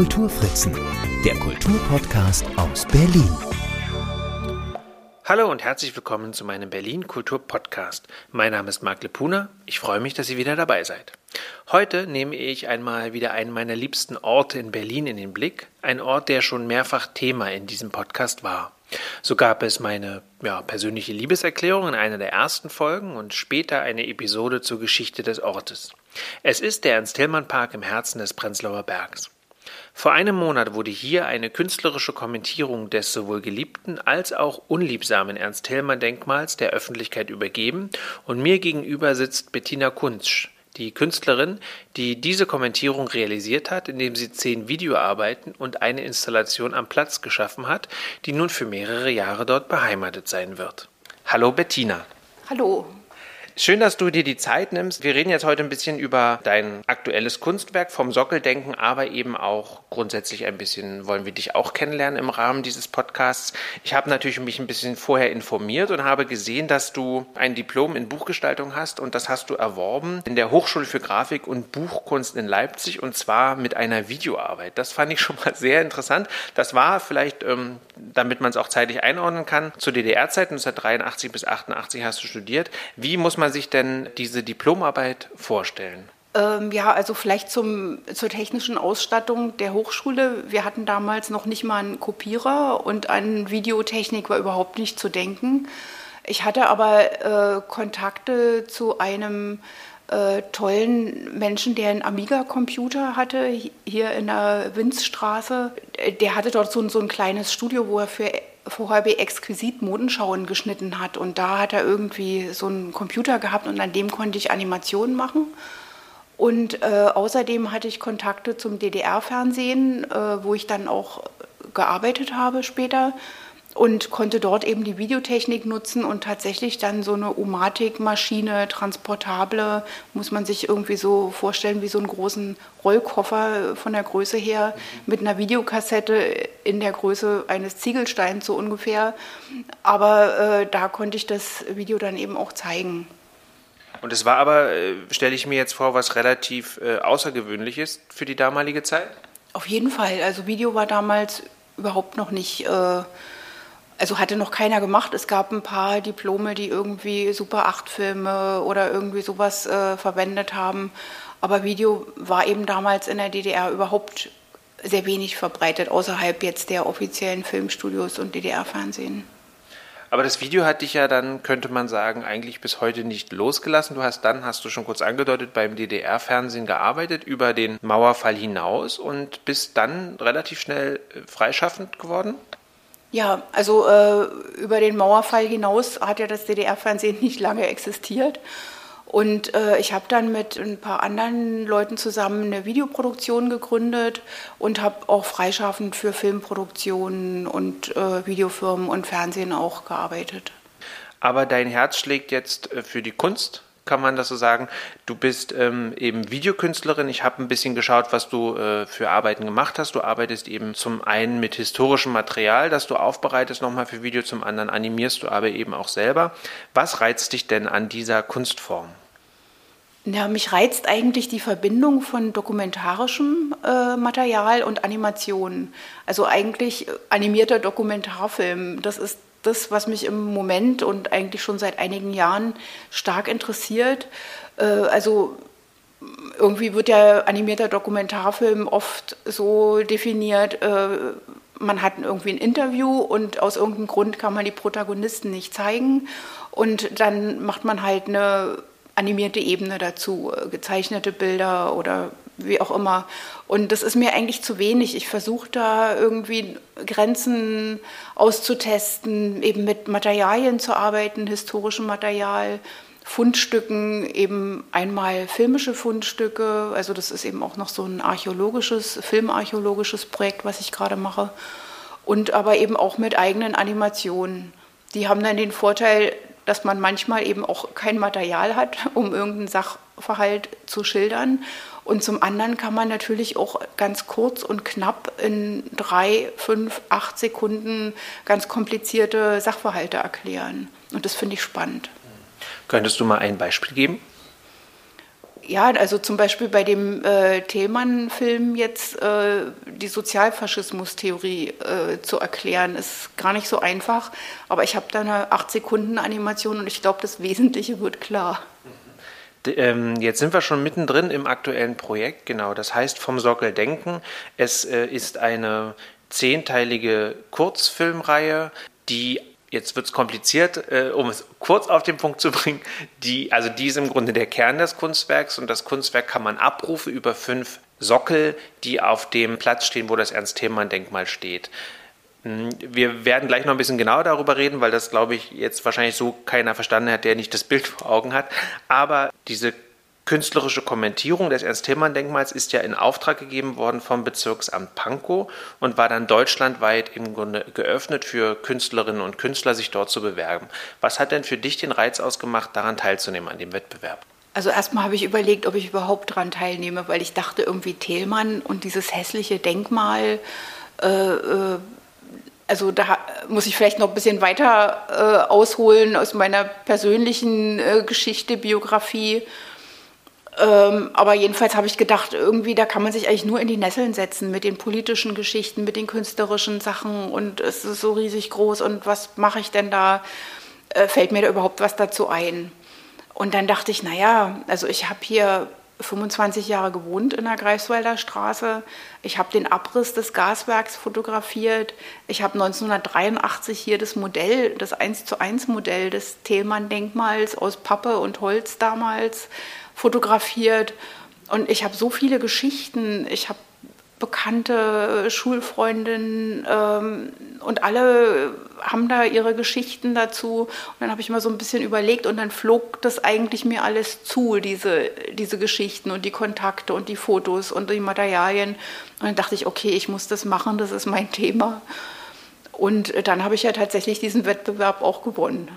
Kulturfritzen, der Kulturpodcast aus Berlin. Hallo und herzlich willkommen zu meinem Berlin Kultur Podcast. Mein Name ist Marc Lepuna. Ich freue mich, dass ihr wieder dabei seid. Heute nehme ich einmal wieder einen meiner liebsten Orte in Berlin in den Blick. Ein Ort, der schon mehrfach Thema in diesem Podcast war. So gab es meine ja, persönliche Liebeserklärung in einer der ersten Folgen und später eine Episode zur Geschichte des Ortes. Es ist der Ernst-Hillmann-Park im Herzen des Prenzlauer Bergs. Vor einem Monat wurde hier eine künstlerische Kommentierung des sowohl geliebten als auch unliebsamen Ernst-Hillmann-Denkmals der Öffentlichkeit übergeben und mir gegenüber sitzt Bettina Kunzsch, die Künstlerin, die diese Kommentierung realisiert hat, indem sie zehn Videoarbeiten und eine Installation am Platz geschaffen hat, die nun für mehrere Jahre dort beheimatet sein wird. Hallo Bettina. Hallo. Schön, dass du dir die Zeit nimmst. Wir reden jetzt heute ein bisschen über dein aktuelles Kunstwerk vom Sockeldenken, aber eben auch grundsätzlich ein bisschen wollen wir dich auch kennenlernen im Rahmen dieses Podcasts. Ich habe natürlich mich ein bisschen vorher informiert und habe gesehen, dass du ein Diplom in Buchgestaltung hast und das hast du erworben in der Hochschule für Grafik und Buchkunst in Leipzig und zwar mit einer Videoarbeit. Das fand ich schon mal sehr interessant. Das war vielleicht, ähm, damit man es auch zeitlich einordnen kann, zu DDR-Zeiten 1983 bis 88 hast du studiert. Wie muss man man sich denn diese Diplomarbeit vorstellen? Ähm, ja, also vielleicht zum, zur technischen Ausstattung der Hochschule. Wir hatten damals noch nicht mal einen Kopierer und an Videotechnik war überhaupt nicht zu denken. Ich hatte aber äh, Kontakte zu einem äh, tollen Menschen, der einen Amiga-Computer hatte, hier in der Winzstraße. Der hatte dort so, so ein kleines Studio, wo er für vorher exquisit Modenschauen geschnitten hat. Und da hat er irgendwie so einen Computer gehabt und an dem konnte ich Animationen machen. Und äh, außerdem hatte ich Kontakte zum DDR-Fernsehen, äh, wo ich dann auch gearbeitet habe später und konnte dort eben die Videotechnik nutzen und tatsächlich dann so eine Omatic-Maschine, transportable, muss man sich irgendwie so vorstellen wie so einen großen Rollkoffer von der Größe her mit einer Videokassette in der Größe eines Ziegelsteins so ungefähr. Aber äh, da konnte ich das Video dann eben auch zeigen. Und es war aber, äh, stelle ich mir jetzt vor, was relativ äh, außergewöhnliches für die damalige Zeit? Auf jeden Fall. Also Video war damals überhaupt noch nicht äh, also hatte noch keiner gemacht. Es gab ein paar Diplome, die irgendwie Super 8 Filme oder irgendwie sowas äh, verwendet haben. Aber Video war eben damals in der DDR überhaupt sehr wenig verbreitet, außerhalb jetzt der offiziellen Filmstudios und DDR-Fernsehen. Aber das Video hat dich ja dann, könnte man sagen, eigentlich bis heute nicht losgelassen. Du hast dann, hast du schon kurz angedeutet, beim DDR-Fernsehen gearbeitet, über den Mauerfall hinaus und bist dann relativ schnell äh, freischaffend geworden? Ja, also äh, über den Mauerfall hinaus hat ja das DDR-Fernsehen nicht lange existiert. Und äh, ich habe dann mit ein paar anderen Leuten zusammen eine Videoproduktion gegründet und habe auch freischaffend für Filmproduktionen und äh, Videofirmen und Fernsehen auch gearbeitet. Aber dein Herz schlägt jetzt äh, für die Kunst? Kann man das so sagen. Du bist ähm, eben Videokünstlerin. Ich habe ein bisschen geschaut, was du äh, für Arbeiten gemacht hast. Du arbeitest eben zum einen mit historischem Material, das du aufbereitest nochmal für Video, zum anderen animierst du aber eben auch selber. Was reizt dich denn an dieser Kunstform? Ja, mich reizt eigentlich die Verbindung von dokumentarischem äh, Material und Animationen. Also eigentlich äh, animierter Dokumentarfilm. Das ist das, was mich im Moment und eigentlich schon seit einigen Jahren stark interessiert. Äh, also irgendwie wird ja animierter Dokumentarfilm oft so definiert, äh, man hat irgendwie ein Interview und aus irgendeinem Grund kann man die Protagonisten nicht zeigen und dann macht man halt eine animierte Ebene dazu, äh, gezeichnete Bilder oder wie auch immer. Und das ist mir eigentlich zu wenig. Ich versuche da irgendwie Grenzen auszutesten, eben mit Materialien zu arbeiten, historischem Material, Fundstücken, eben einmal filmische Fundstücke. Also das ist eben auch noch so ein archäologisches, filmarchäologisches Projekt, was ich gerade mache. Und aber eben auch mit eigenen Animationen. Die haben dann den Vorteil, dass man manchmal eben auch kein Material hat, um irgendeinen Sachverhalt zu schildern. Und zum anderen kann man natürlich auch ganz kurz und knapp in drei, fünf, acht Sekunden ganz komplizierte Sachverhalte erklären. Und das finde ich spannend. Könntest du mal ein Beispiel geben? Ja, also zum Beispiel bei dem äh, Thälmann-Film jetzt äh, die Sozialfaschismus-Theorie äh, zu erklären, ist gar nicht so einfach. Aber ich habe da eine 8-Sekunden-Animation und ich glaube, das Wesentliche wird klar. Ähm, jetzt sind wir schon mittendrin im aktuellen Projekt, genau. Das heißt vom Sockel denken. Es äh, ist eine zehnteilige Kurzfilmreihe, die jetzt wird es kompliziert, äh, um es kurz auf den Punkt zu bringen. Die, also die ist im Grunde der Kern des Kunstwerks und das Kunstwerk kann man abrufen über fünf Sockel, die auf dem Platz stehen, wo das Ernst-Thälmann-Denkmal steht. Hm, wir werden gleich noch ein bisschen genauer darüber reden, weil das, glaube ich, jetzt wahrscheinlich so keiner verstanden hat, der nicht das Bild vor Augen hat. Aber diese künstlerische Kommentierung des Ernst-Thälmann-Denkmals ist ja in Auftrag gegeben worden vom Bezirksamt Pankow und war dann deutschlandweit im Grunde geöffnet für Künstlerinnen und Künstler, sich dort zu bewerben. Was hat denn für dich den Reiz ausgemacht, daran teilzunehmen, an dem Wettbewerb? Also erstmal habe ich überlegt, ob ich überhaupt daran teilnehme, weil ich dachte irgendwie Thälmann und dieses hässliche Denkmal, äh, äh, also da muss ich vielleicht noch ein bisschen weiter äh, ausholen aus meiner persönlichen äh, Geschichte, Biografie. Ähm, aber jedenfalls habe ich gedacht, irgendwie, da kann man sich eigentlich nur in die Nesseln setzen mit den politischen Geschichten, mit den künstlerischen Sachen und es ist so riesig groß und was mache ich denn da? Äh, fällt mir da überhaupt was dazu ein? Und dann dachte ich, naja, also ich habe hier 25 Jahre gewohnt in der Greifswalder Straße. Ich habe den Abriss des Gaswerks fotografiert. Ich habe 1983 hier das Modell, das 1 zu 1 Modell des Thälmann-Denkmals aus Pappe und Holz damals fotografiert. Und ich habe so viele Geschichten. Ich habe bekannte Schulfreundinnen ähm, und alle haben da ihre Geschichten dazu. Und dann habe ich mal so ein bisschen überlegt und dann flog das eigentlich mir alles zu, diese, diese Geschichten und die Kontakte und die Fotos und die Materialien. Und dann dachte ich, okay, ich muss das machen, das ist mein Thema. Und dann habe ich ja tatsächlich diesen Wettbewerb auch gewonnen.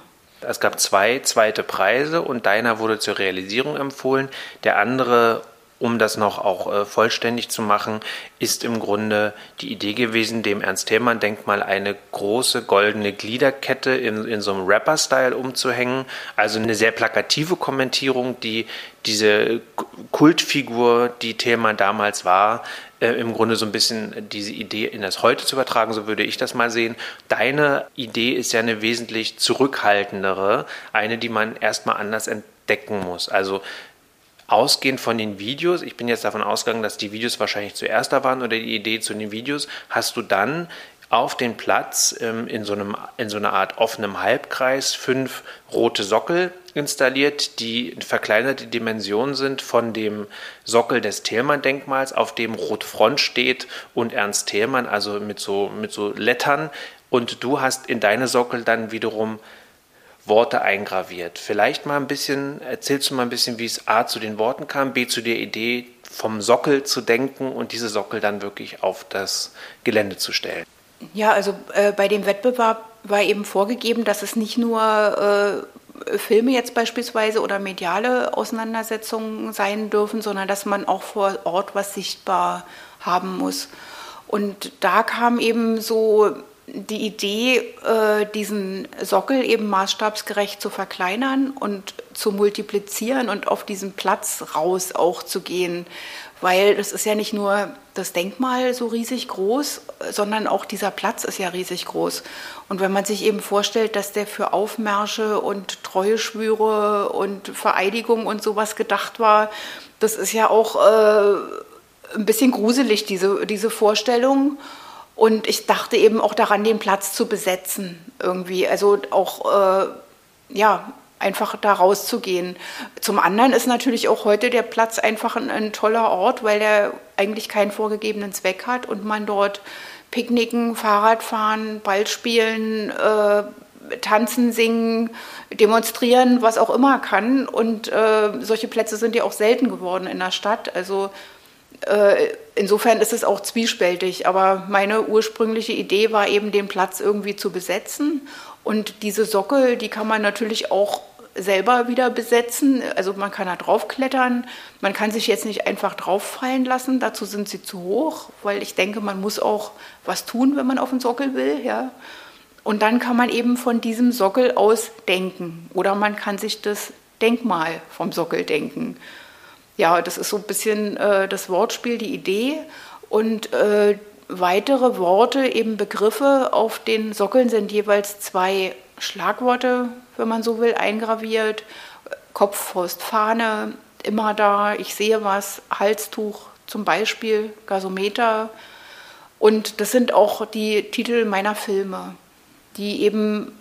Es gab zwei zweite Preise und deiner wurde zur Realisierung empfohlen. Der andere, um das noch auch äh, vollständig zu machen, ist im Grunde die Idee gewesen, dem Ernst-Thälmann-Denkmal eine große goldene Gliederkette in, in so einem Rapper-Style umzuhängen. Also eine sehr plakative Kommentierung, die diese Kultfigur, die Thälmann damals war, äh, im Grunde so ein bisschen diese Idee in das Heute zu übertragen, so würde ich das mal sehen. Deine Idee ist ja eine wesentlich zurückhaltendere, eine, die man erstmal anders entdecken muss. Also ausgehend von den Videos, ich bin jetzt davon ausgegangen, dass die Videos wahrscheinlich zuerst da waren oder die Idee zu den Videos, hast du dann auf den Platz ähm, in, so einem, in so einer Art offenem Halbkreis fünf rote Sockel installiert, die verkleinerte Dimensionen sind von dem Sockel des Thälmann-Denkmals, auf dem Rotfront steht und Ernst Thälmann, also mit so, mit so Lettern. Und du hast in deine Sockel dann wiederum Worte eingraviert. Vielleicht mal ein bisschen, erzählst du mal ein bisschen, wie es A zu den Worten kam, B zu der Idee, vom Sockel zu denken und diese Sockel dann wirklich auf das Gelände zu stellen. Ja, also äh, bei dem Wettbewerb war eben vorgegeben, dass es nicht nur äh, Filme jetzt beispielsweise oder mediale Auseinandersetzungen sein dürfen, sondern dass man auch vor Ort was sichtbar haben muss. Und da kam eben so die Idee, äh, diesen Sockel eben maßstabsgerecht zu verkleinern und zu multiplizieren und auf diesen Platz raus auch zu gehen weil das ist ja nicht nur das Denkmal so riesig groß, sondern auch dieser Platz ist ja riesig groß. Und wenn man sich eben vorstellt, dass der für Aufmärsche und Treueschwüre und Vereidigung und sowas gedacht war, das ist ja auch äh, ein bisschen gruselig, diese, diese Vorstellung. Und ich dachte eben auch daran, den Platz zu besetzen irgendwie. Also auch, äh, ja, einfach da rauszugehen. Zum anderen ist natürlich auch heute der Platz einfach ein, ein toller Ort, weil er eigentlich keinen vorgegebenen Zweck hat und man dort picknicken, Fahrrad fahren, Ball spielen, äh, tanzen, singen, demonstrieren, was auch immer kann. Und äh, solche Plätze sind ja auch selten geworden in der Stadt. Also insofern ist es auch zwiespältig. Aber meine ursprüngliche Idee war eben, den Platz irgendwie zu besetzen. Und diese Sockel, die kann man natürlich auch selber wieder besetzen. Also man kann da draufklettern. Man kann sich jetzt nicht einfach drauffallen lassen. Dazu sind sie zu hoch, weil ich denke, man muss auch was tun, wenn man auf den Sockel will. Ja. Und dann kann man eben von diesem Sockel aus denken. Oder man kann sich das Denkmal vom Sockel denken. Ja, das ist so ein bisschen äh, das Wortspiel, die Idee. Und äh, weitere Worte, eben Begriffe auf den Sockeln sind jeweils zwei Schlagworte, wenn man so will, eingraviert. Kopf, Faust, Fahne, immer da, ich sehe was, Halstuch zum Beispiel, Gasometer. Und das sind auch die Titel meiner Filme, die eben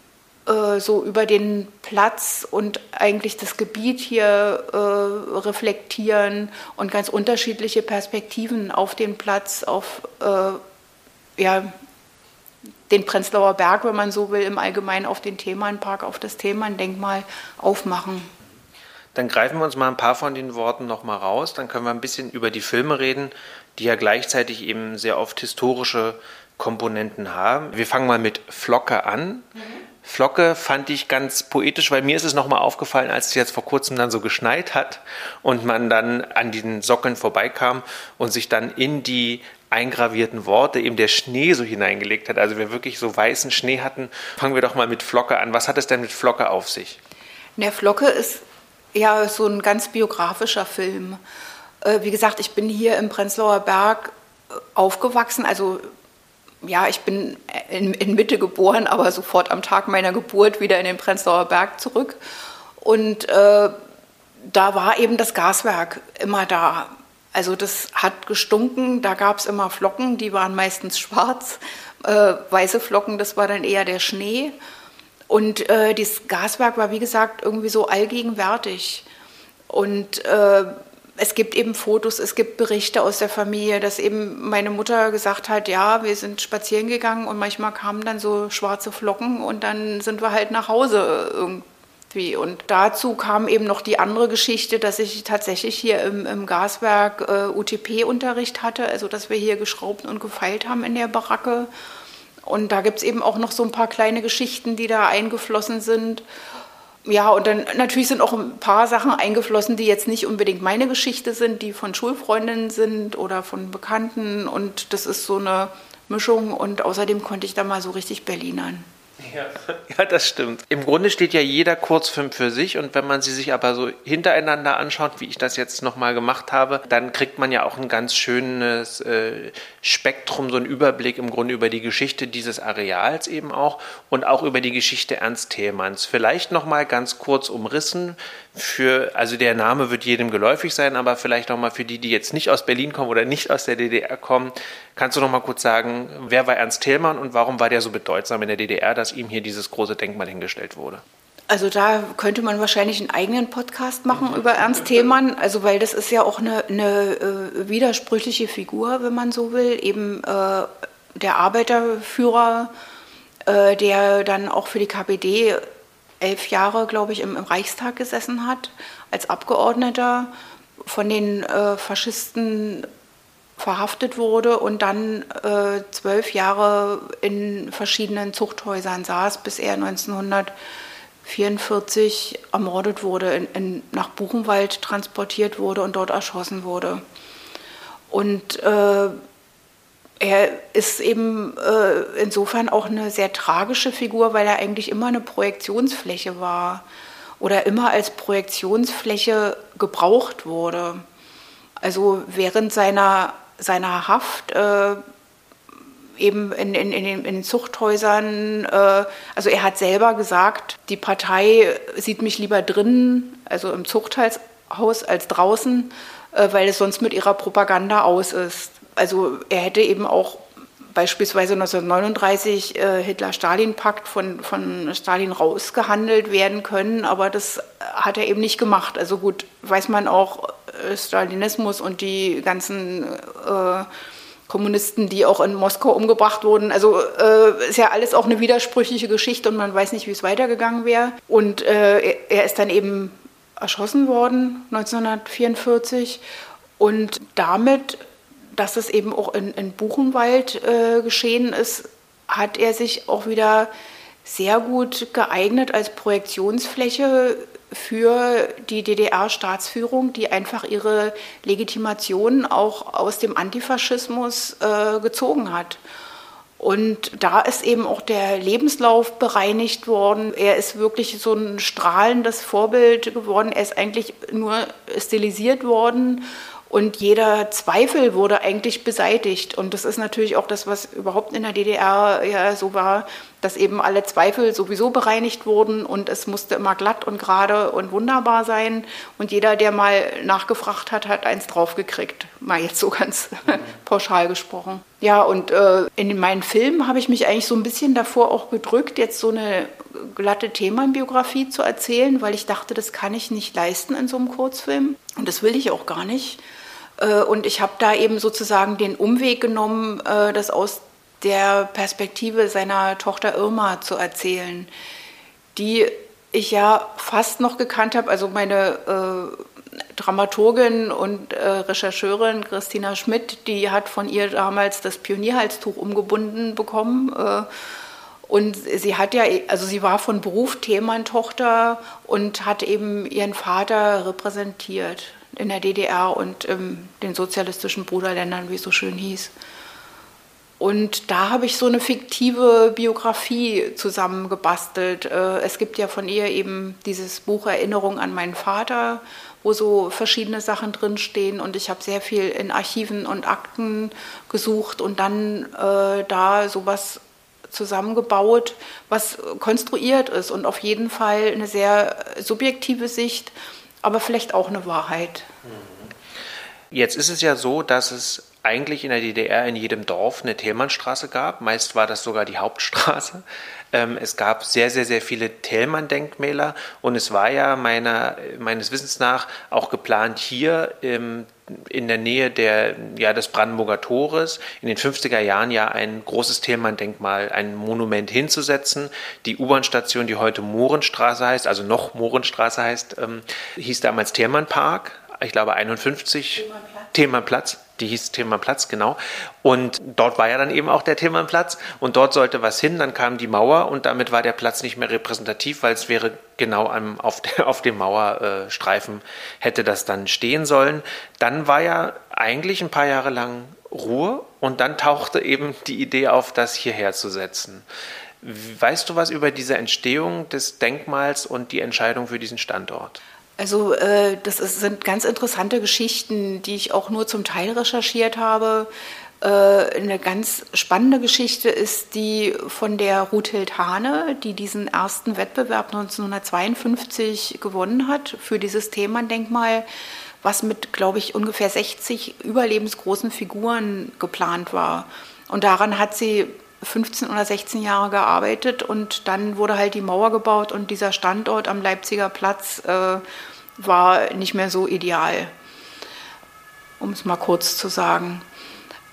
äh, so über den Platz und eigentlich das Gebiet hier äh, reflektieren und ganz unterschiedliche Perspektiven auf den Platz, auf äh, ja, den Prenzlauer Berg, wenn man so will, im Allgemeinen auf den Themenpark, auf das Themendenkmal aufmachen. Dann greifen wir uns mal ein paar von den Worten nochmal raus. Dann können wir ein bisschen über die Filme reden, die ja gleichzeitig eben sehr oft historische Komponenten haben. Wir fangen mal mit Flocke an. Mhm. Flocke fand ich ganz poetisch, weil mir ist es nochmal aufgefallen, als es jetzt vor kurzem dann so geschneit hat und man dann an den Sockeln vorbeikam und sich dann in die eingravierten Worte eben der Schnee so hineingelegt hat. Also wir wirklich so weißen Schnee hatten. Fangen wir doch mal mit Flocke an. Was hat es denn mit Flocke auf sich? Der Flocke ist ja so ein ganz biografischer Film. Äh, wie gesagt, ich bin hier im Prenzlauer Berg äh, aufgewachsen, also ja, ich bin in, in, Mitte geboren, aber sofort am Tag meiner Geburt wieder in den Prenzlauer Berg zurück. Und äh, da war eben das Gaswerk immer da. Also das hat gestunken, da gab es immer Flocken, die waren meistens schwarz. Äh, weiße Flocken, das war dann eher der Schnee. Und äh, dieses Gaswerk war, wie gesagt, irgendwie so allgegenwärtig. Und äh, es gibt eben Fotos, es gibt Berichte aus der Familie, dass eben meine Mutter gesagt hat, ja, wir sind spazieren gegangen und manchmal kamen dann so schwarze Flocken und dann sind wir halt nach Hause irgendwie. Und dazu kam eben noch die andere Geschichte, dass ich tatsächlich hier im, im Gaswerk äh, UTP-Unterricht hatte, also dass wir hier geschraubt und gefeilt haben in der Baracke. Und da gibt es eben auch noch so ein paar kleine Geschichten, die da eingeflossen sind. Ja, und dann natürlich sind auch ein paar Sachen eingeflossen, die jetzt nicht unbedingt meine Geschichte sind, die von Schulfreundinnen sind oder von Bekannten. Und das ist so eine Mischung. Und außerdem konnte ich da mal so richtig Berlinern. Ja, ja, das stimmt. Im Grunde steht ja jeder Kurzfilm für sich und wenn man sie sich aber so hintereinander anschaut, wie ich das jetzt nochmal gemacht habe, dann kriegt man ja auch ein ganz schönes äh, Spektrum, so einen Überblick im Grunde über die Geschichte dieses Areals eben auch und auch über die Geschichte Ernst Thälmanns. Vielleicht nochmal ganz kurz umrissen für, also der Name wird jedem geläufig sein, aber vielleicht nochmal für die, die jetzt nicht aus Berlin kommen oder nicht aus der DDR kommen, kannst du nochmal kurz sagen, wer war Ernst Thälmann und warum war der so bedeutsam in der DDR, dass ihm hier dieses große Denkmal hingestellt wurde? Also da könnte man wahrscheinlich einen eigenen Podcast machen mhm. über Ernst Thälmann, also weil das ist ja auch eine, eine äh, widersprüchliche Figur, wenn man so will, eben äh, der Arbeiterführer, äh, der dann auch für die KPD elf Jahre, glaube ich, im, im, Reichstag gesessen hat, als Abgeordneter, von den äh, Faschisten verhaftet wurde und dann äh, zwölf Jahre in verschiedenen Zuchthäusern saß, bis er 1944 ermordet wurde, in, in, nach Buchenwald transportiert wurde und dort erschossen wurde. Und äh, er ist eben äh, insofern auch eine sehr tragische Figur, weil er eigentlich immer eine Projektionsfläche war oder immer als Projektionsfläche gebraucht wurde. Also während seiner, seiner Haft äh, eben in, in, in, den, in, Zuchthäusern, äh, also er hat selber gesagt, die Partei sieht mich lieber drinnen, also im Zuchthaus als draußen, äh, weil es sonst mit ihrer Propaganda aus ist also er hätte eben auch beispielsweise 1939 äh, Hitler-Stalin-Pakt von, von Stalin rausgehandelt werden können, aber das hat er eben nicht gemacht. Also gut, weiß man auch, äh, Stalinismus und die ganzen äh, Kommunisten, die auch in Moskau umgebracht wurden. Also äh, ist ja alles auch eine widersprüchliche Geschichte und man weiß nicht, wie es weitergegangen wäre. Und äh, er, er ist dann eben erschossen worden 1944 und damit dass es eben auch in, in Buchenwald äh, geschehen ist, hat er sich auch wieder sehr gut geeignet als Projektionsfläche für die DDR-Staatsführung, die einfach ihre Legitimation auch aus dem Antifaschismus äh, gezogen hat. Und da ist eben auch der Lebenslauf bereinigt worden. Er ist wirklich so ein strahlendes Vorbild geworden. Er ist eigentlich nur stilisiert worden und jeder Zweifel wurde eigentlich beseitigt. Und das ist natürlich auch das, was überhaupt in der DDR ja so war, dass eben alle Zweifel sowieso bereinigt wurden und es musste immer glatt und gerade und wunderbar sein. Und jeder, der mal nachgefragt hat, hat eins draufgekriegt. Mal jetzt so ganz pauschal gesprochen. Ja, und äh, in meinen Filmen habe ich mich eigentlich so ein bisschen davor auch gedrückt, jetzt so eine glatte Themenbiografie zu erzählen, weil ich dachte, das kann ich nicht leisten in so einem Kurzfilm. Und das will ich auch gar nicht. Äh, und ich habe da eben sozusagen den Umweg genommen, äh, das aus der Perspektive seiner Tochter Irma zu erzählen, die ich ja fast noch gekannt habe. Also meine äh, Dramaturgin und äh, Rechercheurin Christina Schmidt, die hat von ihr damals das Pionierhalstuch umgebunden bekommen. Äh, und sie hat ja, also sie war von Beruf Thementochter und hat eben ihren Vater repräsentiert in der DDR und in den sozialistischen Bruderländern, wie es so schön hieß. Und da habe ich so eine fiktive Biografie zusammengebastelt. Äh, es gibt ja von ihr eben dieses Buch Erinnerung an meinen Vater, wo so verschiedene Sachen drinstehen. Und ich habe sehr viel in Archiven und Akten gesucht und dann äh, da sowas zusammengebaut, was konstruiert ist und auf jeden Fall eine sehr subjektive Sicht aber vielleicht auch eine Wahrheit. Jetzt ist es ja so, dass es eigentlich in der DDR in jedem Dorf eine Thälmannstraße gab. Meist war das sogar die Hauptstraße. Ähm, es gab sehr, sehr, sehr viele Thälmann-Denkmäler und es war ja meiner, meines Wissens nach auch geplant, hier im, in der Nähe der, ja, des Brandenburger Tores in den 50er Jahren ja ein großes Thälmann-Denkmal, ein Monument hinzusetzen. Die U-Bahn-Station, die heute Mohrenstraße heißt, also noch Mohrenstraße heißt, ähm, hieß damals Thälmann-Park. Ich glaube 51 Thälmannplatz die hieß Thälmannplatz, genau. Und dort war ja dann eben auch der Thälmannplatz und dort sollte was hin, dann kam die Mauer und damit war der Platz nicht mehr repräsentativ, weil es wäre genau am, auf, der, auf dem Mauerstreifen hätte das dann stehen sollen. Dann war ja eigentlich ein paar Jahre lang Ruhe und dann tauchte eben die Idee auf, das hierher zu setzen. Weißt du was über diese Entstehung des Denkmals und die Entscheidung für diesen Standort? Also äh, das ist, sind ganz interessante Geschichten, die ich auch nur zum Teil recherchiert habe. Äh, eine ganz spannende Geschichte ist die von der Ruthild Hane, die diesen ersten Wettbewerb 1952 gewonnen hat für dieses Themendenkmal, was mit, glaube ich, ungefähr 60 überlebensgroßen Figuren geplant war. Und daran hat sie 15 oder 16 Jahre gearbeitet und dann wurde halt die Mauer gebaut und dieser Standort am Leipziger Platz äh, war nicht mehr so ideal, um es mal kurz zu sagen.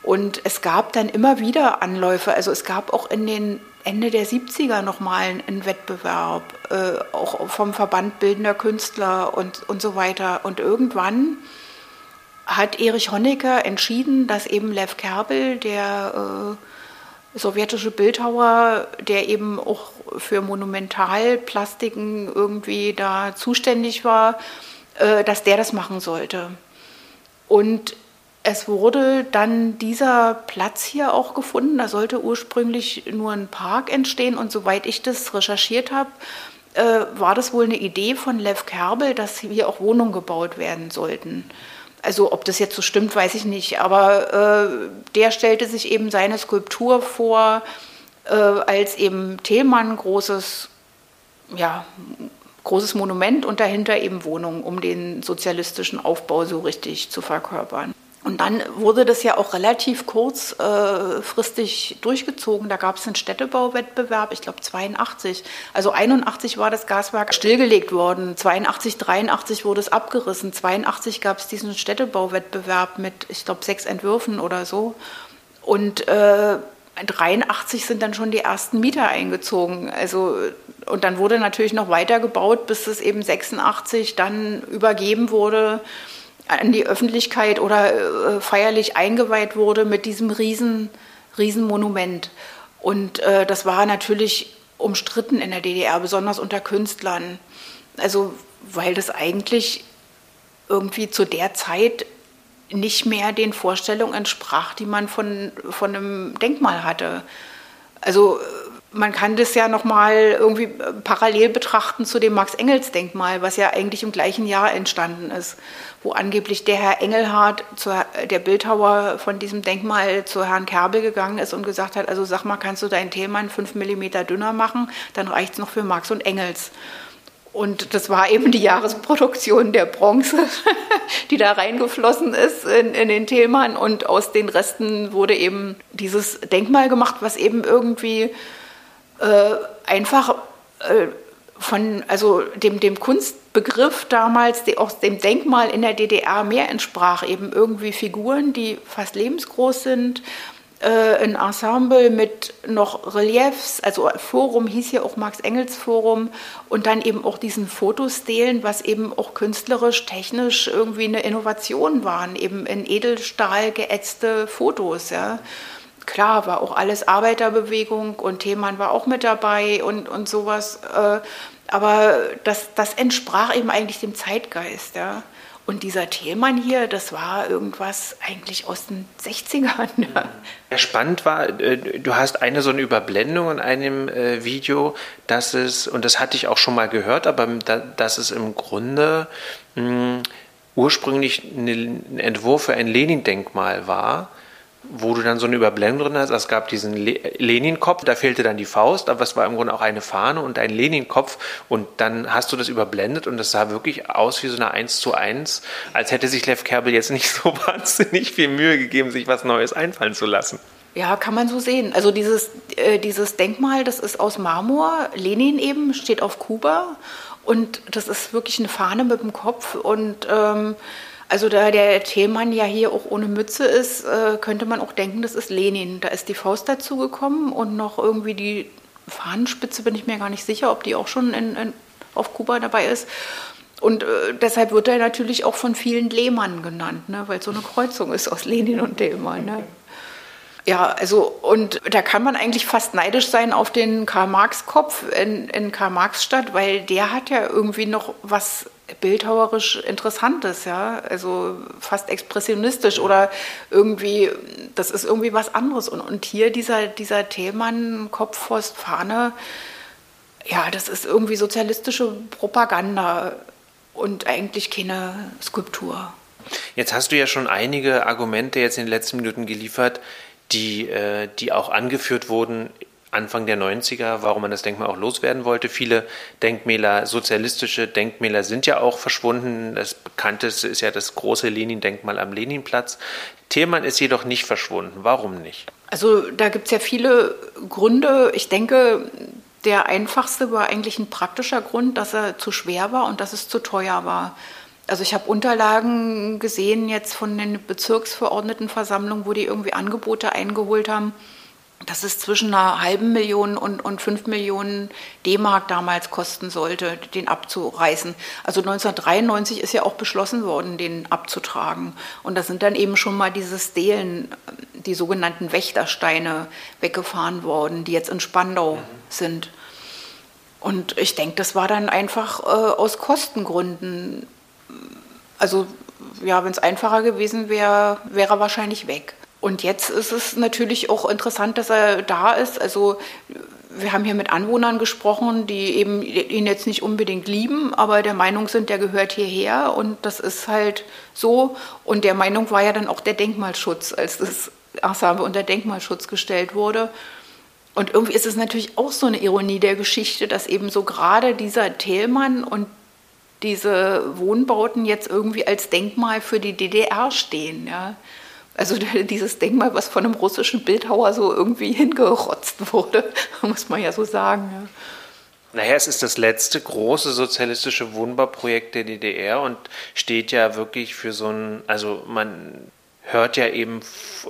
Und es gab dann immer wieder Anläufe, also es gab auch in den Ende der 70er nochmal einen Wettbewerb, äh, auch vom Verband Bildender Künstler und, und so weiter. Und irgendwann hat Erich Honecker entschieden, dass eben Lev Kerbel, der äh, sowjetische Bildhauer, der eben auch für Monumentalplastiken irgendwie da zuständig war, äh, dass der das machen sollte. Und es wurde dann dieser Platz hier auch gefunden. Da sollte ursprünglich nur ein Park entstehen. Und soweit ich das recherchiert habe, äh, war das wohl eine Idee von Lev Kerbel, dass hier auch Wohnungen gebaut werden sollten. Also ob das jetzt so stimmt, weiß ich nicht. Aber äh, der stellte sich eben seine Skulptur vor äh, als eben Thälmann, großes, ja, großes Monument und dahinter eben Wohnungen, um den sozialistischen Aufbau so richtig zu verkörpern. Und dann wurde das ja auch relativ kurzfristig äh, durchgezogen. Da gab es einen Städtebauwettbewerb, ich glaube 82. Also 81 war das Gaswerk stillgelegt worden, 82, 83 wurde es abgerissen, 82 gab es diesen Städtebauwettbewerb mit, ich glaube, sechs Entwürfen oder so. Und äh, 83 sind dann schon die ersten Mieter eingezogen. Also, und dann wurde natürlich noch weiter gebaut, bis es eben 86 dann übergeben wurde an die Öffentlichkeit oder äh, feierlich eingeweiht wurde mit diesem riesen, riesen Monument. Und äh, das war natürlich umstritten in der DDR, besonders unter Künstlern. Also weil das eigentlich irgendwie zu der Zeit nicht mehr den Vorstellungen entsprach, die man von, von einem Denkmal hatte. Also man kann das ja nochmal irgendwie parallel betrachten zu dem Max-Engels-Denkmal, was ja eigentlich im gleichen Jahr entstanden ist, wo angeblich der Herr Engelhardt, der Bildhauer von diesem Denkmal, zu Herrn Kerbel gegangen ist und gesagt hat, also sag mal, kannst du dein Thema fünf Millimeter dünner machen, dann reicht es noch für Marx und Engels. Und das war eben die Jahresproduktion der Bronze, die da reingeflossen ist in, in den Themen. Und aus den Resten wurde eben dieses Denkmal gemacht, was eben irgendwie äh, einfach äh, von also dem, dem Kunstbegriff damals, die, auch dem Denkmal in der DDR mehr entsprach, eben irgendwie Figuren, die fast lebensgroß sind, äh, ein Ensemble mit noch Reliefs, also Forum hieß ja auch Marx-Engels-Forum und dann eben auch diesen Fotostelen, was eben auch künstlerisch, technisch irgendwie eine Innovation waren, eben in Edelstahl geätzte Fotos, ja klar, war auch alles Arbeiterbewegung und Themann war auch mit dabei und, und sowas. Äh, aber das, das entsprach eben eigentlich dem Zeitgeist. Ja. Und dieser Themann hier, das war irgendwas eigentlich aus den 60ern. Ja. Spannend war, äh, du hast eine so eine Überblendung in einem äh, Video, dass es, und das hatte ich auch schon mal gehört, aber dass es im Grunde mh, ursprünglich ein Entwurf für ein Lenin-Denkmal war wo du dann so eine Überblendung drin hast. Es gab diesen Lenin-Kopf, da fehlte dann die Faust, aber es war im Grunde auch eine Fahne und ein Lenin-Kopf und dann hast du das überblendet und das sah wirklich aus wie so eine 1 zu 1, als hätte sich Lev Kerbel jetzt nicht so wahnsinnig viel Mühe gegeben, sich was Neues einfallen zu lassen. Ja, kann man so sehen. Also dieses, äh, dieses Denkmal, das ist aus Marmor, Lenin eben, steht auf Kuba und das ist wirklich eine Fahne mit dem Kopf und ähm, also da der Thälmann ja hier auch ohne Mütze ist, äh, könnte man auch denken, das ist Lenin. Da ist die Faust dazugekommen und noch irgendwie die Fahnenspitze, bin ich mir gar nicht sicher, ob die auch schon in, in, auf Kuba dabei ist. Und äh, deshalb wird er natürlich auch von vielen Lehmann genannt, ne, weil es so eine Kreuzung ist aus Lenin und Lehmann. Ne. Ja, also und da kann man eigentlich fast neidisch sein auf den Karl-Marx-Kopf in, in Karl-Marx-Stadt, weil der hat ja irgendwie noch was bildhauerisch Interessantes, ja, also fast expressionistisch oder irgendwie, das ist irgendwie was anderes. Und, und hier dieser, dieser Thälmann, Kopfforst, Fahne, ja, das ist irgendwie sozialistische Propaganda und eigentlich keine Skulptur. Jetzt hast du ja schon einige Argumente jetzt in den letzten Minuten geliefert, die, äh, die auch angeführt wurden Anfang der 90er, warum man das Denkmal auch loswerden wollte. Viele Denkmäler, sozialistische Denkmäler sind ja auch verschwunden. Das bekannteste ist ja das große Lenin-Denkmal am Leninplatz. Thälmann ist jedoch nicht verschwunden. Warum nicht? Also da gibt es ja viele Gründe. Ich denke, der einfachste war eigentlich ein praktischer Grund, dass er zu schwer war und dass es zu teuer war. Also ich habe Unterlagen gesehen jetzt von den Bezirksverordnetenversammlungen, wo die irgendwie Angebote eingeholt haben dass es zwischen einer halben Million und, und fünf Millionen D-Mark damals kosten sollte, den abzureißen. Also 1993 ist ja auch beschlossen worden, den abzutragen. Und da sind dann eben schon mal diese Stelen, die sogenannten Wächtersteine, weggefahren worden, die jetzt in Spandau mhm. sind. Und ich denke, das war dann einfach äh, aus Kostengründen. Also ja, wenn es einfacher gewesen wäre, wäre er wahrscheinlich weg. Und jetzt ist es natürlich auch interessant, dass er da ist. Also wir haben hier mit Anwohnern gesprochen, die eben ihn jetzt nicht unbedingt lieben, aber der Meinung sind, der gehört hierher und das ist halt so. Und der Meinung war ja dann auch der Denkmalschutz, als das Ensemble unter Denkmalschutz gestellt wurde. Und irgendwie ist es natürlich auch so eine Ironie der Geschichte, dass eben so gerade dieser Thälmann und diese Wohnbauten jetzt irgendwie als Denkmal für die DDR stehen. Ja. Also dieses Denkmal, was von einem russischen Bildhauer so irgendwie hingerotzt wurde, muss man ja so sagen. Ja. Naja, es ist das letzte große sozialistische Wohnbauprojekt der DDR und steht ja wirklich für so ein, also man hört ja eben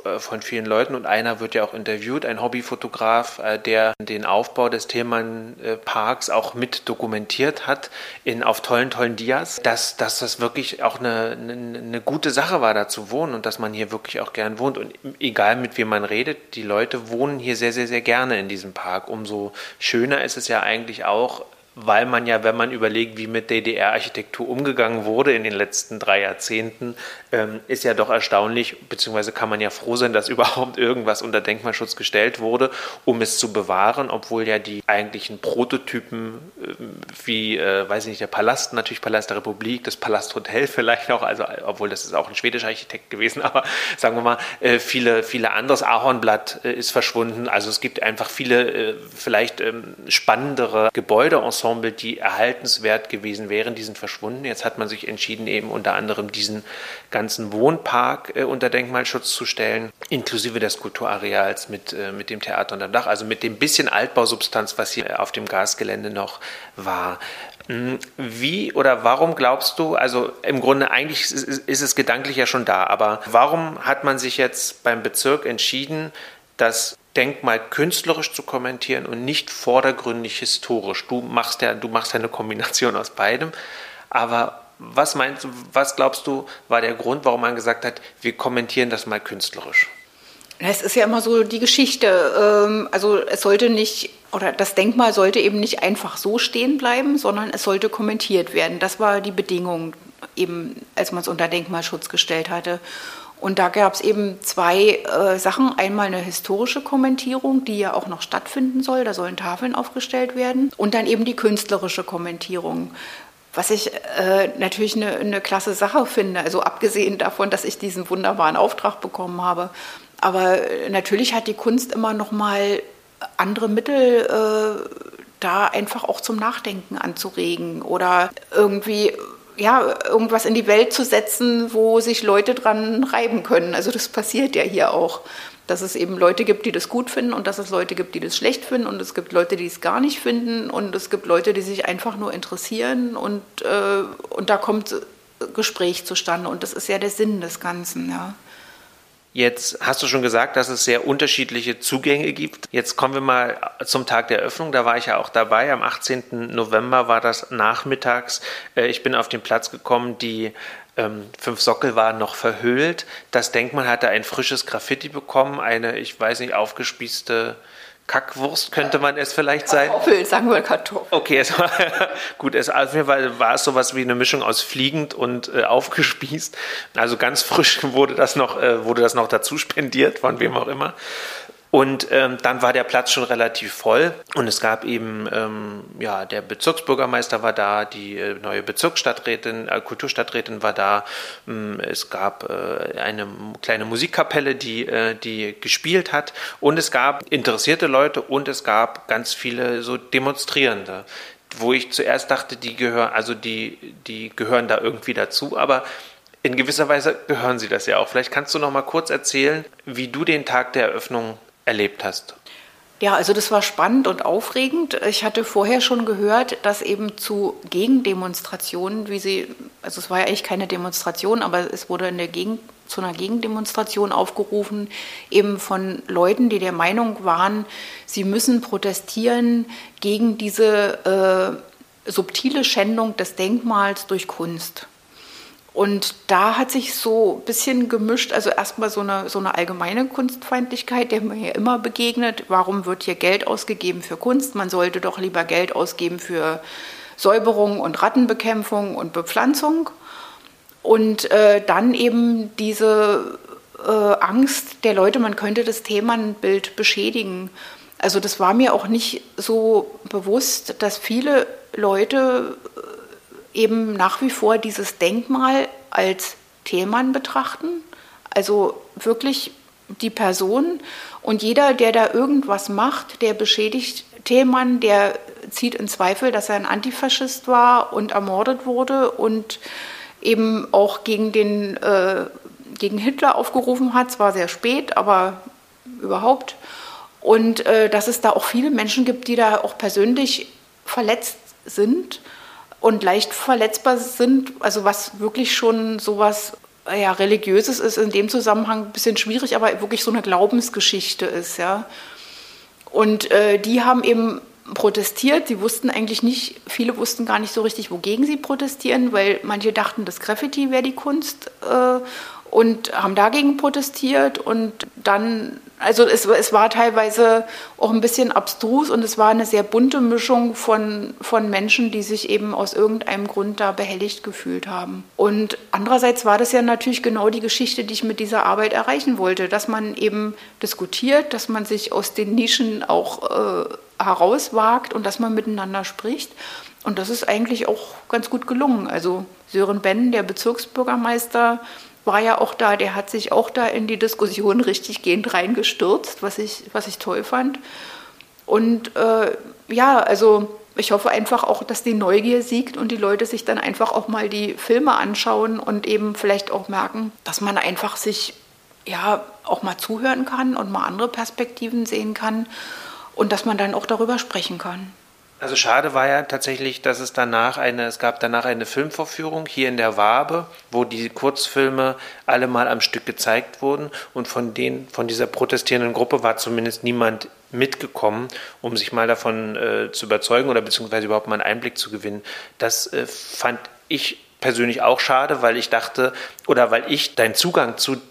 äh, von vielen Leuten und einer wird ja auch interviewt, ein Hobbyfotograf, äh, der den Aufbau des Themenparks auch mit dokumentiert hat in, auf tollen, tollen Dias, dass, dass das wirklich auch eine, eine, eine gute Sache war, da zu wohnen und dass man hier wirklich auch gern wohnt. Und egal mit wem man redet, die Leute wohnen hier sehr, sehr, sehr gerne in diesem Park. Umso schöner ist es ja eigentlich auch, weil man ja, wenn man überlegt, wie mit DDR-Architektur umgegangen wurde in den letzten drei Jahrzehnten, ähm, ist ja doch erstaunlich, beziehungsweise kann man ja froh sein, dass überhaupt irgendwas unter Denkmalschutz gestellt wurde, um es zu bewahren, obwohl ja die eigentlichen Prototypen äh, wie, äh, weiß ich nicht, der Palast, natürlich Palast der Republik, das Palasthotel vielleicht auch, also obwohl das ist auch ein schwedischer Architekt gewesen, aber sagen wir mal, äh, viele, viele anderes Ahornblatt äh, ist verschwunden. Also es gibt einfach viele äh, vielleicht ähm, spannendere Gebäudeensemble, die erhaltenswert gewesen wären, die sind verschwunden. Jetzt hat man sich entschieden, eben unter anderem diesen ganzen Wohnpark äh, unter Denkmalschutz zu stellen, inklusive des Kulturareals mit, äh, mit dem Theater unterm Dach, also mit dem bisschen Altbausubstanz, was hier auf dem Gasgelände noch war. Hm, wie oder warum glaubst du, also im Grunde eigentlich ist, ist es gedanklich ja schon da, aber warum hat man sich jetzt beim Bezirk entschieden, das Denkmal künstlerisch zu kommentieren und nicht vordergründig historisch? Du machst ja, du machst ja eine Kombination aus beidem, aber was meinst du, was glaubst du, war der Grund, warum man gesagt hat, wir kommentieren das mal künstlerisch? Es ist ja immer so die Geschichte. Ähm, also es sollte nicht, oder das Denkmal sollte eben nicht einfach so stehen bleiben, sondern es sollte kommentiert werden. Das war die Bedingung, eben als man es unter Denkmalschutz gestellt hatte. Und da gab es eben zwei äh, Sachen. Einmal eine historische Kommentierung, die ja auch noch stattfinden soll. Da sollen Tafeln aufgestellt werden. Und dann eben die künstlerische Kommentierung. Was ich äh, natürlich eine, eine klasse Sache finde, also abgesehen davon, dass ich diesen wunderbaren Auftrag bekommen habe. Aber natürlich hat die Kunst immer noch mal andere Mittel, äh, da einfach auch zum Nachdenken anzuregen oder irgendwie ja, irgendwas in die Welt zu setzen, wo sich Leute dran reiben können. Also das passiert ja hier auch dass es eben Leute gibt, die das gut finden und dass es Leute gibt, die das schlecht finden und es gibt Leute, die es gar nicht finden und es gibt Leute, die sich einfach nur interessieren und, äh, und da kommt Gespräch zustande und das ist ja der Sinn des Ganzen, ja. Jetzt hast du schon gesagt, dass es sehr unterschiedliche Zugänge gibt. Jetzt kommen wir mal zum Tag der Eröffnung. Da war ich ja auch dabei. Am 18. November war das nachmittags. Äh, ich bin auf den Platz gekommen. Die ähm, fünf Sockel waren noch verhüllt. Das Denkmal hatte ein frisches Graffiti bekommen, eine, ich weiß nicht, aufgespießte Kackwurst könnte man es vielleicht sein. Kartoffel, sagen wir Kartoffel. Okay, es war, gut, es, auf jeden Fall war es sowas wie eine Mischung aus fliegend und äh, aufgespießt. Also ganz frisch wurde das noch, äh, wurde das noch dazu spendiert, von wem auch immer. Und ähm, dann war der Platz schon relativ voll und es gab eben, ähm, ja, der Bezirksbürgermeister war da, die äh, neue Bezirksstadträtin, äh, Kulturstadträtin war da. Ähm, es gab äh, eine kleine Musikkapelle, die, äh, die gespielt hat und es gab interessierte Leute und es gab ganz viele so Demonstrierende, wo ich zuerst dachte, die gehören, also die, die gehören da irgendwie dazu, aber in gewisser Weise gehören sie das ja auch. Vielleicht kannst du noch mal kurz erzählen, wie du den Tag der Eröffnung erlebt hast? Ja, also das war spannend und aufregend. Ich hatte vorher schon gehört, dass eben zu Gegendemonstrationen, wie sie, also es war ja eigentlich keine Demonstration, aber es wurde eine Gegen, zu einer Gegendemonstration aufgerufen, eben von Leuten, die der Meinung waren, sie müssen protestieren gegen diese äh, subtile Schändung des Denkmals durch Kunst. Und da hat sich so ein bisschen gemischt, also erstmal so eine, so eine allgemeine Kunstfeindlichkeit, der mir ja immer begegnet. Warum wird hier Geld ausgegeben für Kunst? Man sollte doch lieber Geld ausgeben für Säuberung und Rattenbekämpfung und Bepflanzung. Und äh, dann eben diese äh, Angst der Leute, man könnte das Themenbild beschädigen. Also das war mir auch nicht so bewusst, dass viele Leute eben nach wie vor dieses Denkmal als Themen betrachten, also wirklich die Person. Und jeder, der da irgendwas macht, der beschädigt Themen, der zieht in Zweifel, dass er ein Antifaschist war und ermordet wurde und eben auch gegen, den, äh, gegen Hitler aufgerufen hat, zwar sehr spät, aber überhaupt. Und äh, dass es da auch viele Menschen gibt, die da auch persönlich verletzt sind und leicht verletzbar sind, also was wirklich schon sowas ja, religiöses ist in dem Zusammenhang ein bisschen schwierig, aber wirklich so eine Glaubensgeschichte ist, ja. Und äh, die haben eben protestiert. Sie wussten eigentlich nicht, viele wussten gar nicht so richtig, wogegen sie protestieren, weil manche dachten, das Graffiti wäre die Kunst. Äh, und haben dagegen protestiert und dann, also es, es war teilweise auch ein bisschen abstrus und es war eine sehr bunte Mischung von, von Menschen, die sich eben aus irgendeinem Grund da behelligt gefühlt haben. Und andererseits war das ja natürlich genau die Geschichte, die ich mit dieser Arbeit erreichen wollte, dass man eben diskutiert, dass man sich aus den Nischen auch äh, herauswagt und dass man miteinander spricht. Und das ist eigentlich auch ganz gut gelungen. Also Sören Benn, der Bezirksbürgermeister, war ja auch da, der hat sich auch da in die Diskussion richtig gehend reingestürzt, was ich, was ich toll fand. Und äh, ja, also ich hoffe einfach auch, dass die Neugier siegt und die Leute sich dann einfach auch mal die Filme anschauen und eben vielleicht auch merken, dass man einfach sich ja auch mal zuhören kann und mal andere Perspektiven sehen kann und dass man dann auch darüber sprechen kann. Also schade war ja tatsächlich, dass es danach eine, es gab danach eine Filmvorführung hier in der Wabe, wo die Kurzfilme alle mal am Stück gezeigt wurden und von den, von dieser protestierenden Gruppe war zumindest niemand mitgekommen, um sich mal davon äh, zu überzeugen oder beziehungsweise überhaupt mal einen Einblick zu gewinnen. Das äh, fand ich persönlich auch schade, weil ich dachte oder weil ich deinen Zugang zu,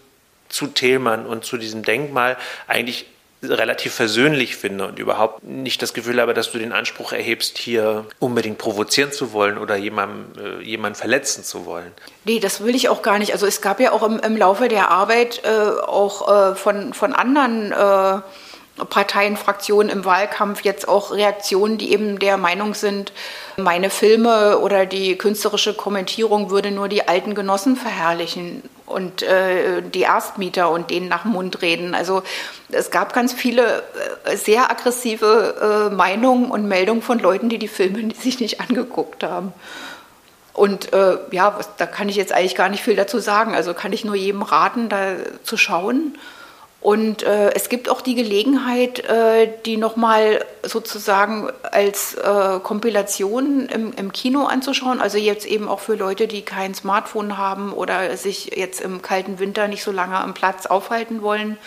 zu Thälmann und zu diesem Denkmal eigentlich relativ versöhnlich finde und überhaupt nicht das Gefühl habe, dass du den Anspruch erhebst, hier unbedingt provozieren zu wollen oder jemandem, äh, jemanden verletzen zu wollen. Nee, das will ich auch gar nicht. Also es gab ja auch im, im Laufe der Arbeit äh, auch äh, von, von anderen äh, Parteien, Fraktionen im Wahlkampf jetzt auch Reaktionen, die eben der Meinung sind, meine Filme oder die künstlerische Kommentierung würde nur die alten Genossen verherrlichen und äh, die Erstmieter und denen nach dem Mund reden. Also es gab ganz viele äh, sehr aggressive äh, Meinungen und Meldungen von Leuten, die die Filme sich nicht angeguckt haben. Und äh, ja, da kann ich jetzt eigentlich gar nicht viel dazu sagen. Also kann ich nur jedem raten, da zu schauen und äh, es gibt auch die Gelegenheit, äh, die nochmal sozusagen als äh, Kompilation im, im, Kino anzuschauen. Also jetzt eben auch für Leute, die kein Smartphone haben oder sich jetzt im kalten Winter nicht so lange am Platz aufhalten wollen.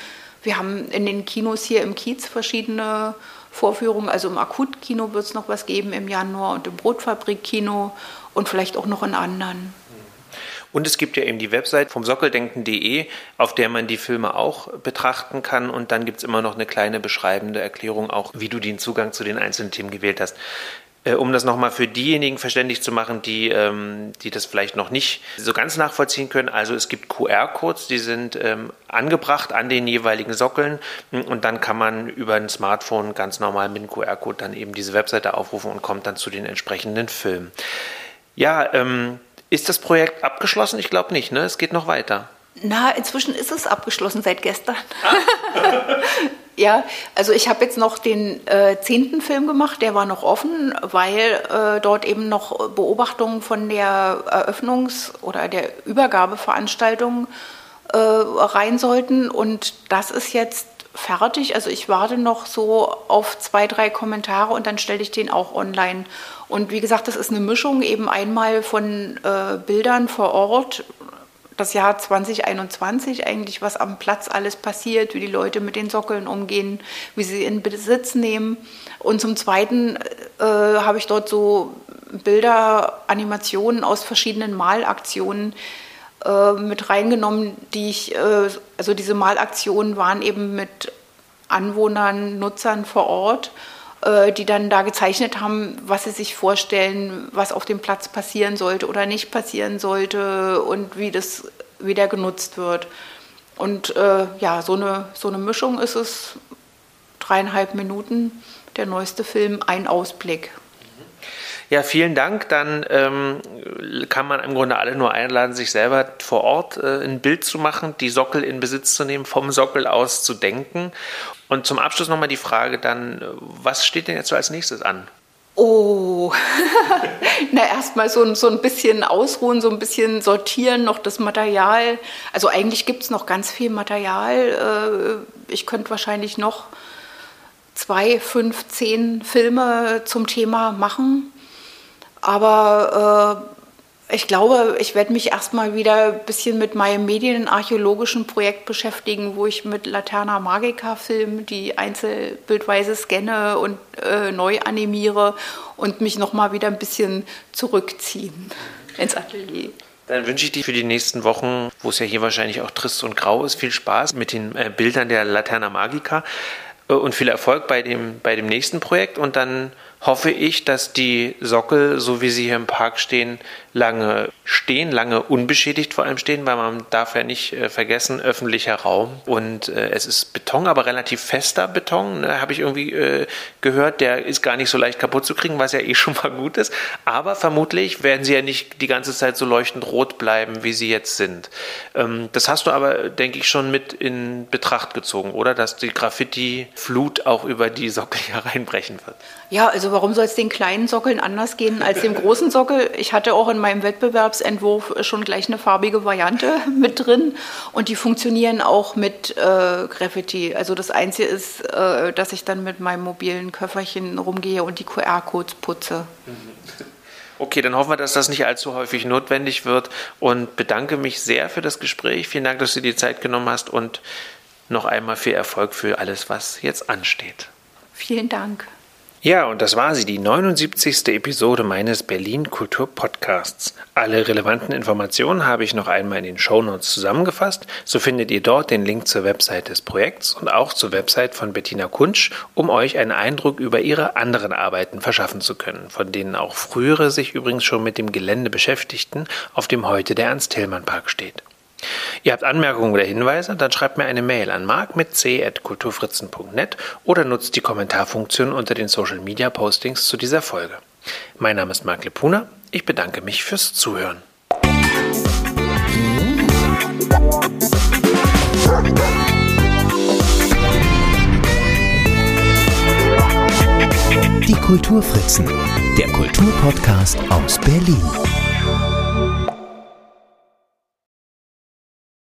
Wir haben in den Kinos hier im Kiez verschiedene Vorführungen. Also im Akutkino wird es noch was geben im Januar und im Brotfabrikkino und vielleicht auch noch in anderen. Und es gibt ja eben die Website vom Sockeldenken.de, auf der man die Filme auch betrachten kann. Und dann gibt es immer noch eine kleine beschreibende Erklärung, auch wie du den Zugang zu den einzelnen Themen gewählt hast. Äh, um das nochmal für diejenigen verständlich zu machen, die, ähm, die das vielleicht noch nicht so ganz nachvollziehen können. Also es gibt QR-Codes, die sind ähm, angebracht an den jeweiligen Sockeln und dann kann man über ein Smartphone ganz normal mit dem QR-Code dann eben diese Webseite aufrufen und kommt dann zu den entsprechenden Filmen. Ja, ähm, ist das Projekt abgeschlossen? Ich glaube nicht, ne? Es geht noch weiter. Na, inzwischen ist es abgeschlossen seit gestern. Ah. ja, also ich habe jetzt noch den äh, zehnten Film gemacht, der war noch offen, weil äh, dort eben noch Beobachtungen von der Eröffnungs- oder der Übergabeveranstaltung äh, rein sollten. Und das ist jetzt fertig. Also ich warte noch so auf zwei, drei Kommentare und dann stelle ich den auch online. Und wie gesagt, das ist eine Mischung eben einmal von äh, Bildern vor Ort, das Jahr 2021 eigentlich, was am Platz alles passiert, wie die Leute mit den Sockeln umgehen, wie sie in Besitz nehmen. Und zum Zweiten äh, habe ich dort so Bilder, Animationen aus verschiedenen Malaktionen, äh, mit reingenommen, die ich, äh, also diese Malaktionen waren eben mit Anwohnern, Nutzern vor Ort, äh, die dann da gezeichnet haben, was sie sich vorstellen, was auf dem Platz passieren sollte oder nicht passieren sollte und wie das wieder genutzt wird. Und äh, ja, so eine, so eine Mischung ist es, dreieinhalb Minuten, der neueste Film, ein Ausblick. Ja, vielen Dank. Dann ähm, kann man im Grunde alle nur einladen, sich selber vor Ort äh, ein Bild zu machen, die Sockel in Besitz zu nehmen, vom Sockel aus zu denken. Und zum Abschluss nochmal die Frage dann, was steht denn jetzt so als nächstes an? Oh, na erstmal so, so ein bisschen ausruhen, so ein bisschen sortieren, noch das Material. Also eigentlich gibt es noch ganz viel Material. Äh, ich könnte wahrscheinlich noch zwei, fünf, zehn Filme zum Thema machen. Aber äh, ich glaube, ich werde mich erstmal wieder ein bisschen mit meinem medienarchäologischen Projekt beschäftigen, wo ich mit Laterna Magica Film die einzelbildweise scanne und äh, neu animiere und mich nochmal wieder ein bisschen zurückziehen ins Atelier. Dann wünsche ich dir für die nächsten Wochen, wo es ja hier wahrscheinlich auch trist und grau ist, viel Spaß mit den äh, Bildern der Laterna Magica äh, und viel Erfolg bei dem, bei dem nächsten Projekt. Und dann hoffe ich, dass die Sockel, so wie sie hier im Park stehen, lange stehen, lange unbeschädigt vor allem stehen, weil man darf ja nicht äh, vergessen, öffentlicher Raum. Und äh, es ist Beton, aber relativ fester Beton, ne, habe ich irgendwie äh, gehört. Der ist gar nicht so leicht kaputt zu kriegen, was ja eh schon mal gut ist. Aber vermutlich werden sie ja nicht die ganze Zeit so leuchtend rot bleiben, wie sie jetzt sind. Ähm, das hast du aber, denke ich, schon mit in Betracht gezogen, oder? Dass die Graffiti-Flut auch über die Sockel hereinbrechen wird. Ja, also warum soll es den kleinen Sockeln anders gehen als dem großen Sockel? Ich hatte auch in meinem Wettbewerbsentwurf schon gleich eine farbige Variante mit drin und die funktionieren auch mit äh, Graffiti. Also das Einzige ist, äh, dass ich dann mit meinem mobilen Köfferchen rumgehe und die QR-Codes putze. Okay, dann hoffen wir, dass das nicht allzu häufig notwendig wird und bedanke mich sehr für das Gespräch. Vielen Dank, dass du dir die Zeit genommen hast und noch einmal viel Erfolg für alles, was jetzt ansteht. Vielen Dank. Ja, und das war sie, die 79. Episode meines Berlin Kultur Podcasts. Alle relevanten Informationen habe ich noch einmal in den Shownotes zusammengefasst. So findet ihr dort den Link zur Website des Projekts und auch zur Website von Bettina Kunsch, um euch einen Eindruck über ihre anderen Arbeiten verschaffen zu können, von denen auch frühere sich übrigens schon mit dem Gelände beschäftigten, auf dem heute der Ernst-Thälmann-Park steht. Ihr habt Anmerkungen oder Hinweise? Dann schreibt mir eine Mail an mark mit c.kulturfritzen.net oder nutzt die Kommentarfunktion unter den Social Media Postings zu dieser Folge. Mein Name ist Marc Lepuna. Ich bedanke mich fürs Zuhören. Die Kulturfritzen, der Kulturpodcast aus Berlin.